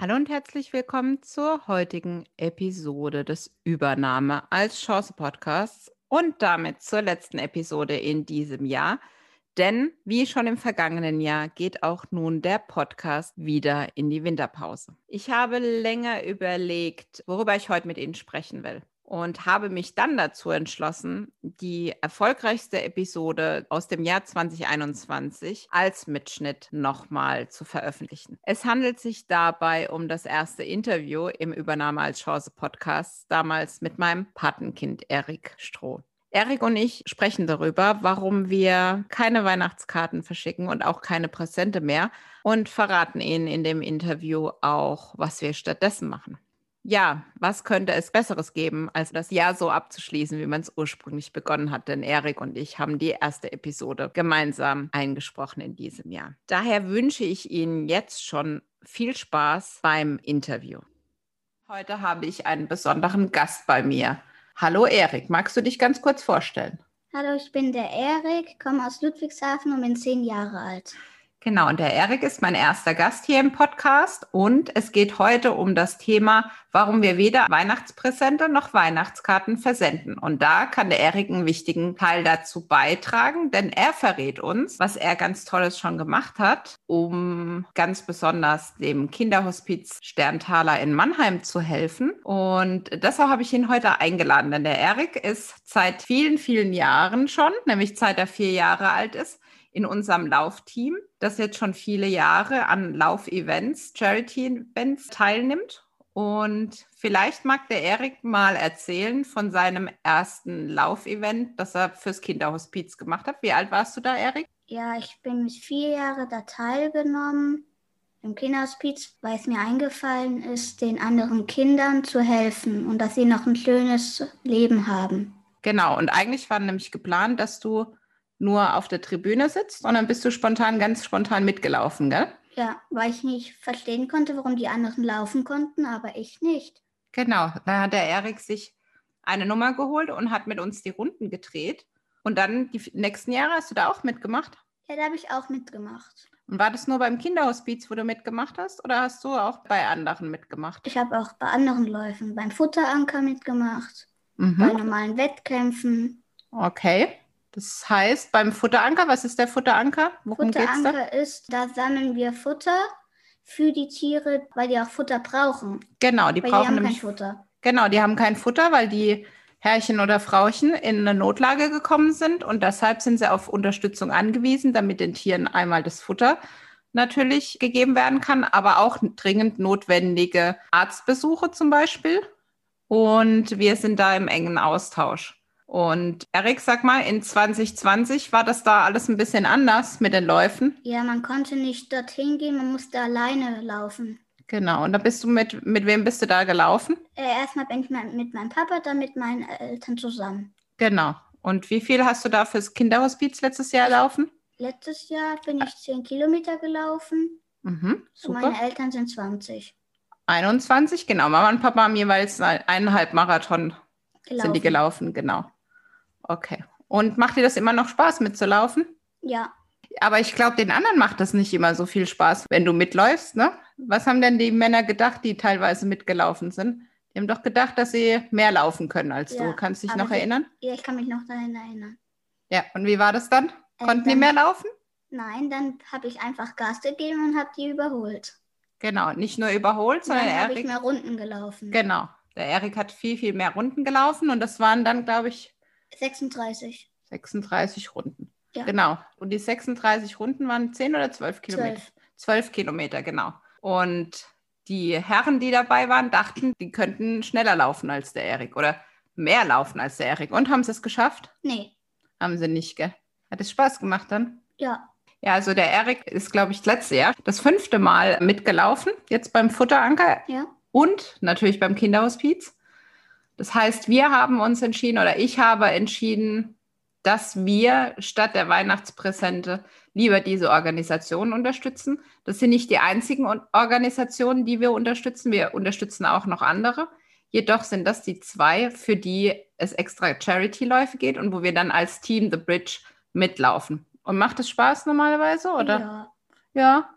Hallo und herzlich willkommen zur heutigen Episode des Übernahme als Chance Podcasts und damit zur letzten Episode in diesem Jahr. Denn wie schon im vergangenen Jahr geht auch nun der Podcast wieder in die Winterpause. Ich habe länger überlegt, worüber ich heute mit Ihnen sprechen will und habe mich dann dazu entschlossen, die erfolgreichste Episode aus dem Jahr 2021 als Mitschnitt nochmal zu veröffentlichen. Es handelt sich dabei um das erste Interview im Übernahme als Chance Podcast, damals mit meinem Patenkind Erik Stroh. Erik und ich sprechen darüber, warum wir keine Weihnachtskarten verschicken und auch keine Präsente mehr und verraten Ihnen in dem Interview auch, was wir stattdessen machen ja, was könnte es Besseres geben, als das Jahr so abzuschließen, wie man es ursprünglich begonnen hat? Denn Erik und ich haben die erste Episode gemeinsam eingesprochen in diesem Jahr. Daher wünsche ich Ihnen jetzt schon viel Spaß beim Interview. Heute habe ich einen besonderen Gast bei mir. Hallo Erik, magst du dich ganz kurz vorstellen? Hallo, ich bin der Erik, komme aus Ludwigshafen und bin zehn Jahre alt. Genau, und der Erik ist mein erster Gast hier im Podcast und es geht heute um das Thema, warum wir weder Weihnachtspräsente noch Weihnachtskarten versenden. Und da kann der Erik einen wichtigen Teil dazu beitragen, denn er verrät uns, was er ganz Tolles schon gemacht hat, um ganz besonders dem Kinderhospiz Sterntaler in Mannheim zu helfen. Und deshalb habe ich ihn heute eingeladen, denn der Erik ist seit vielen, vielen Jahren schon, nämlich seit er vier Jahre alt ist, in unserem Laufteam, das jetzt schon viele Jahre an Laufevents, Charity-Events teilnimmt. Und vielleicht mag der Erik mal erzählen von seinem ersten Laufevent, das er fürs Kinderhospiz gemacht hat. Wie alt warst du da, Erik? Ja, ich bin vier Jahren da teilgenommen im Kinderhospiz, weil es mir eingefallen ist, den anderen Kindern zu helfen und dass sie noch ein schönes Leben haben. Genau, und eigentlich war nämlich geplant, dass du nur auf der Tribüne sitzt, sondern bist du spontan, ganz spontan mitgelaufen, gell? Ja, weil ich nicht verstehen konnte, warum die anderen laufen konnten, aber ich nicht. Genau, da hat der Erik sich eine Nummer geholt und hat mit uns die Runden gedreht. Und dann die nächsten Jahre hast du da auch mitgemacht? Ja, da habe ich auch mitgemacht. Und war das nur beim Kinderhospiz, wo du mitgemacht hast, oder hast du auch bei anderen mitgemacht? Ich habe auch bei anderen Läufen, beim Futteranker mitgemacht, mhm. bei normalen Wettkämpfen. Okay. Das heißt, beim Futteranker, was ist der Futteranker? Worum Futteranker da? ist, da sammeln wir Futter für die Tiere, weil die auch Futter brauchen. Genau, die weil brauchen die haben kein Futter. Genau, die haben kein Futter, weil die Herrchen oder Frauchen in eine Notlage gekommen sind und deshalb sind sie auf Unterstützung angewiesen, damit den Tieren einmal das Futter natürlich gegeben werden kann, aber auch dringend notwendige Arztbesuche zum Beispiel. Und wir sind da im engen Austausch. Und Erik, sag mal, in 2020 war das da alles ein bisschen anders mit den Läufen? Ja, man konnte nicht dorthin gehen, man musste alleine laufen. Genau, und da bist du mit, mit wem bist du da gelaufen? Äh, erstmal bin ich mit meinem Papa, dann mit meinen Eltern zusammen. Genau. Und wie viel hast du da fürs Kinderhospiz letztes Jahr laufen? Letztes Jahr bin ich 10 Kilometer gelaufen. Mhm, super. Und meine Eltern sind 20. 21, genau. Mama und Papa haben jeweils eineinhalb Marathon gelaufen. sind die gelaufen, genau. Okay. Und macht dir das immer noch Spaß mitzulaufen? Ja. Aber ich glaube, den anderen macht das nicht immer so viel Spaß, wenn du mitläufst, ne? Was haben denn die Männer gedacht, die teilweise mitgelaufen sind? Die haben doch gedacht, dass sie mehr laufen können als ja, du. Kannst du dich noch die, erinnern? Ja, ich kann mich noch daran erinnern. Ja, und wie war das dann? Äh, Konnten dann, die mehr laufen? Nein, dann habe ich einfach Gas gegeben und habe die überholt. Genau, nicht nur überholt, sondern dann Erik. habe ich mehr Runden gelaufen. Genau. Der Erik hat viel, viel mehr Runden gelaufen und das waren dann, glaube ich, 36. 36 Runden. Ja. Genau. Und die 36 Runden waren 10 oder 12 Kilometer? 12. 12 Kilometer, genau. Und die Herren, die dabei waren, dachten, die könnten schneller laufen als der Erik oder mehr laufen als der Erik. Und haben sie es geschafft? Nee. Haben sie nicht, gell? Hat es Spaß gemacht dann? Ja. Ja, also der Erik ist, glaube ich, das letzte Jahr das fünfte Mal mitgelaufen, jetzt beim Futteranker ja. und natürlich beim Kinderhospiz. Das heißt, wir haben uns entschieden oder ich habe entschieden, dass wir statt der Weihnachtspräsente lieber diese Organisationen unterstützen. Das sind nicht die einzigen Organisationen, die wir unterstützen. Wir unterstützen auch noch andere. Jedoch sind das die zwei, für die es extra Charity-Läufe geht und wo wir dann als Team The Bridge mitlaufen. Und macht es Spaß normalerweise, oder? Ja. Ja.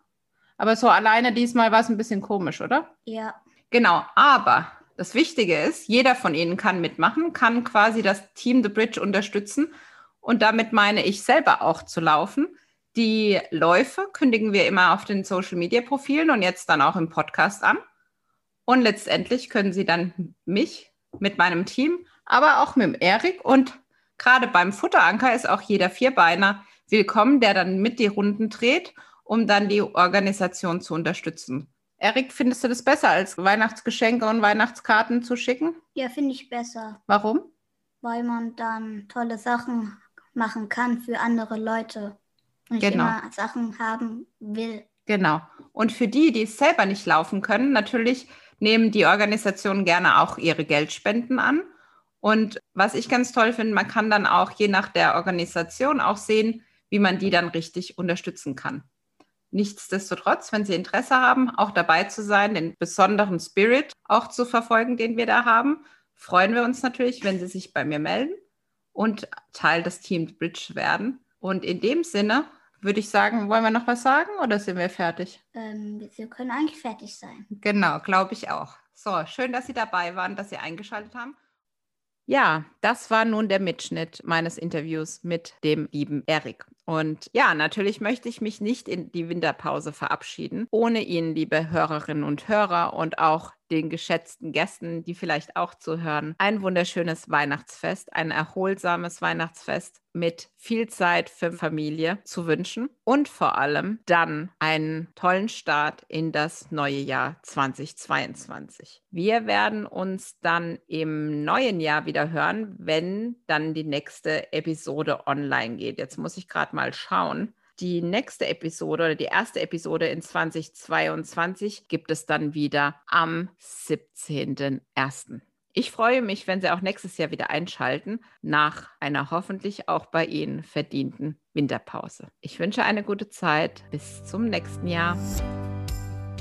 Aber so alleine diesmal war es ein bisschen komisch, oder? Ja. Genau. Aber das Wichtige ist, jeder von Ihnen kann mitmachen, kann quasi das Team The Bridge unterstützen. Und damit meine ich selber auch zu laufen. Die Läufe kündigen wir immer auf den Social Media Profilen und jetzt dann auch im Podcast an. Und letztendlich können Sie dann mich mit meinem Team, aber auch mit Erik und gerade beim Futteranker ist auch jeder Vierbeiner willkommen, der dann mit die Runden dreht, um dann die Organisation zu unterstützen. Erik, findest du das besser, als Weihnachtsgeschenke und Weihnachtskarten zu schicken? Ja, finde ich besser, Warum? weil man dann tolle Sachen machen kann für andere Leute und Genau. immer Sachen haben will. Genau. Und für die, die es selber nicht laufen können, natürlich nehmen die Organisationen gerne auch ihre Geldspenden an. Und was ich ganz toll finde, man kann dann auch je nach der Organisation auch sehen, wie man die dann richtig unterstützen kann. Nichtsdestotrotz, wenn Sie Interesse haben, auch dabei zu sein, den besonderen Spirit auch zu verfolgen, den wir da haben, freuen wir uns natürlich, wenn Sie sich bei mir melden und Teil des Team Bridge werden. Und in dem Sinne würde ich sagen, wollen wir noch was sagen oder sind wir fertig? Ähm, wir können eigentlich fertig sein. Genau, glaube ich auch. So, schön, dass Sie dabei waren, dass Sie eingeschaltet haben. Ja, das war nun der Mitschnitt meines Interviews mit dem lieben Erik. Und ja, natürlich möchte ich mich nicht in die Winterpause verabschieden, ohne Ihnen, liebe Hörerinnen und Hörer und auch den geschätzten Gästen, die vielleicht auch zuhören, ein wunderschönes Weihnachtsfest, ein erholsames Weihnachtsfest mit viel Zeit für Familie zu wünschen und vor allem dann einen tollen Start in das neue Jahr 2022. Wir werden uns dann im neuen Jahr wieder hören, wenn dann die nächste Episode online geht. Jetzt muss ich gerade mal schauen. Die nächste Episode oder die erste Episode in 2022 gibt es dann wieder am 17.01. Ich freue mich, wenn Sie auch nächstes Jahr wieder einschalten, nach einer hoffentlich auch bei Ihnen verdienten Winterpause. Ich wünsche eine gute Zeit. Bis zum nächsten Jahr.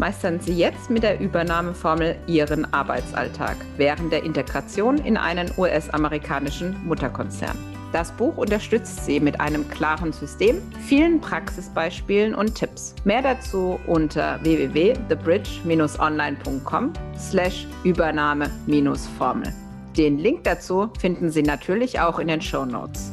Meistern Sie jetzt mit der Übernahmeformel Ihren Arbeitsalltag während der Integration in einen US-amerikanischen Mutterkonzern. Das Buch unterstützt Sie mit einem klaren System, vielen Praxisbeispielen und Tipps. Mehr dazu unter www.thebridge-online.com slash Übernahme-Formel. Den Link dazu finden Sie natürlich auch in den Show Notes.